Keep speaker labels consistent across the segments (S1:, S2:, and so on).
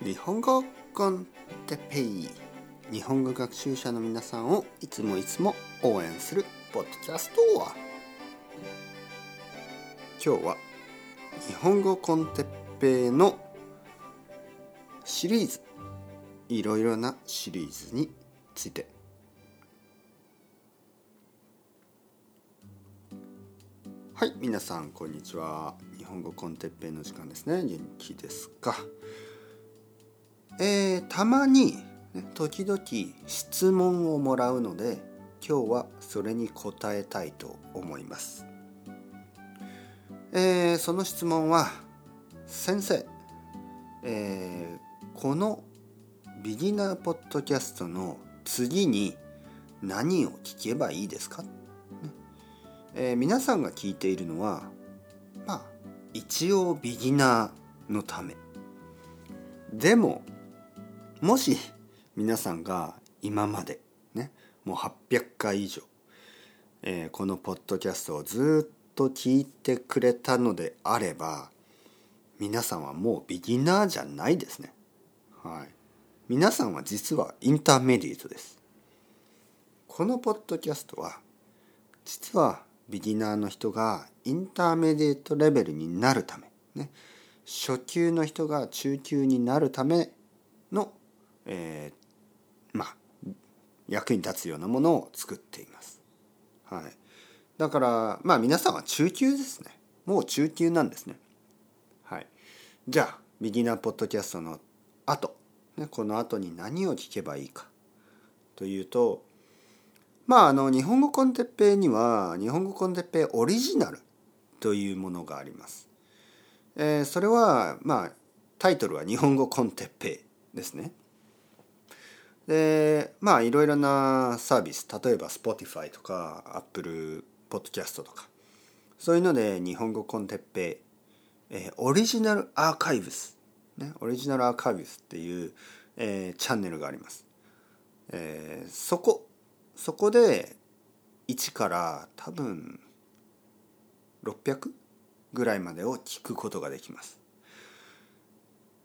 S1: 日本語コンテペイ日本語学習者の皆さんをいつもいつも応援するポッドキャストは。今日は日本語コンテッペイのシリーズ。いろいろなシリーズについて。はい皆さんこんにちは。日本語コンテッペイの時間ですね。元気ですか？えー、たまに、ね、時々質問をもらうので今日はそれに答えたいと思います。えー、その質問は「先生、えー、このビギナーポッドキャストの次に何を聞けばいいですか?」えー、皆さんが聞いているのはまあ一応ビギナーのためでももし皆さんが今までねもう800回以上、えー、このポッドキャストをずっと聞いてくれたのであれば皆さんはもうビギナーじゃないですね。はい。皆さんは実はインターメディートです。このポッドキャストは実はビギナーの人がインターメディートレベルになるため、ね、初級の人が中級になるためのえー、まあ役に立つようなものを作っています。はい、だからまあ皆さんは中級ですね。もう中級なんですね。はい、じゃあビギナーポッドキャストの後、ね、この後に何を聞けばいいかというとまああの日本語コンテッペイには日本語コンテッペイオリジナルというものがあります。えー、それはまあタイトルは日本語コンテッペイですね。でまあいろいろなサービス例えば Spotify とか Apple Podcast とかそういうので日本語コンテッペイ、えー、オリジナルアーカイブス、ね、オリジナルアーカイブスっていう、えー、チャンネルがあります、えー、そこそこで1から多分600ぐらいまでを聞くことができます。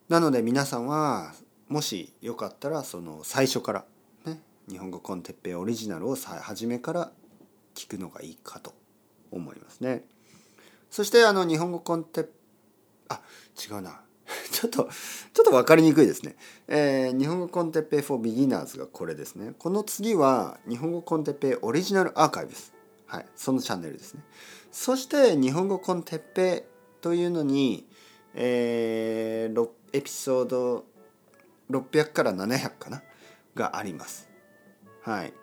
S1: なので皆さんはもしよかったらその最初からね日本語コンテッペイオリジナルを初めから聞くのがいいかと思いますね。そしてあの日本語コンテあ違うな ちょっとちょっと分かりにくいですね。えー、日本語コンテッペイ for beginners がこれですね。この次は日本語コンテッペイオリジナルアーカイブス。はい、そのチャンネルですね。そして日本語コンテッペイというのに、えー、エピソード600から700かな？があります。はい。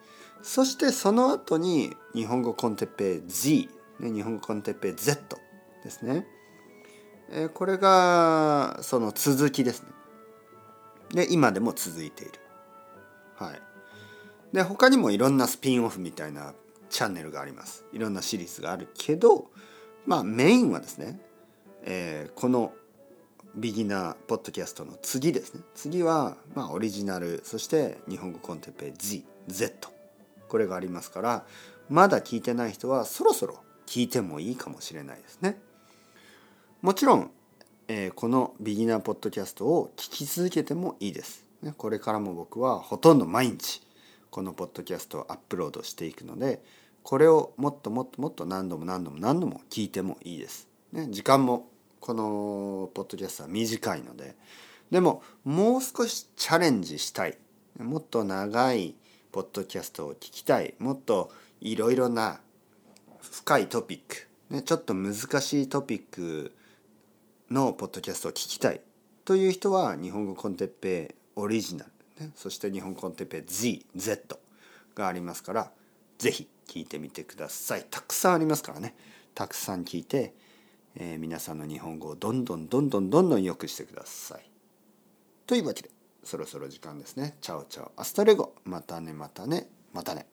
S1: そしてその後に日本語コンテッペイ Z、ね、日本語コンテッペイ Z ですね。え、これがその続きですね。で、今でも続いている。はい。で、他にもいろんなスピンオフみたいなチャンネルがあります。いろんなシリーズがあるけど、まあメインはですね、えー、このビギナーポッドキャストの次ですね。次はまあオリジナルそして日本語コンテッペ GZ これがありますからまだ聞いてない人はそろそろ聞いてもいいかもしれないですね。もちろん、えー、このビギナーポッドキャストを聞き続けてもいいです、ね、これからも僕はほとんど毎日このポッドキャストをアップロードしていくのでこれをもっともっともっと何度も何度も何度も聞いてもいいです、ね、時間もこのポッドキャストは短いのででももう少しチャレンジしたい。もっと長いポッドキャストを聞きたい。もっといろいろな深いトピック、ね、ちょっと難しいトピックのポッドキャストを聞きたい。という人は日本語コンテッペイオリジナル、ね、そして日本コンテッペイ ZZ がありますから是非聞いてみてください。たくさんありますからね。たくさん聞いてえー、皆さんの日本語をどんどんどんどんどんどん良くしてください。というわけでそろそろ時間ですね。チャオチャオアスタレゴまたねまたねまたね。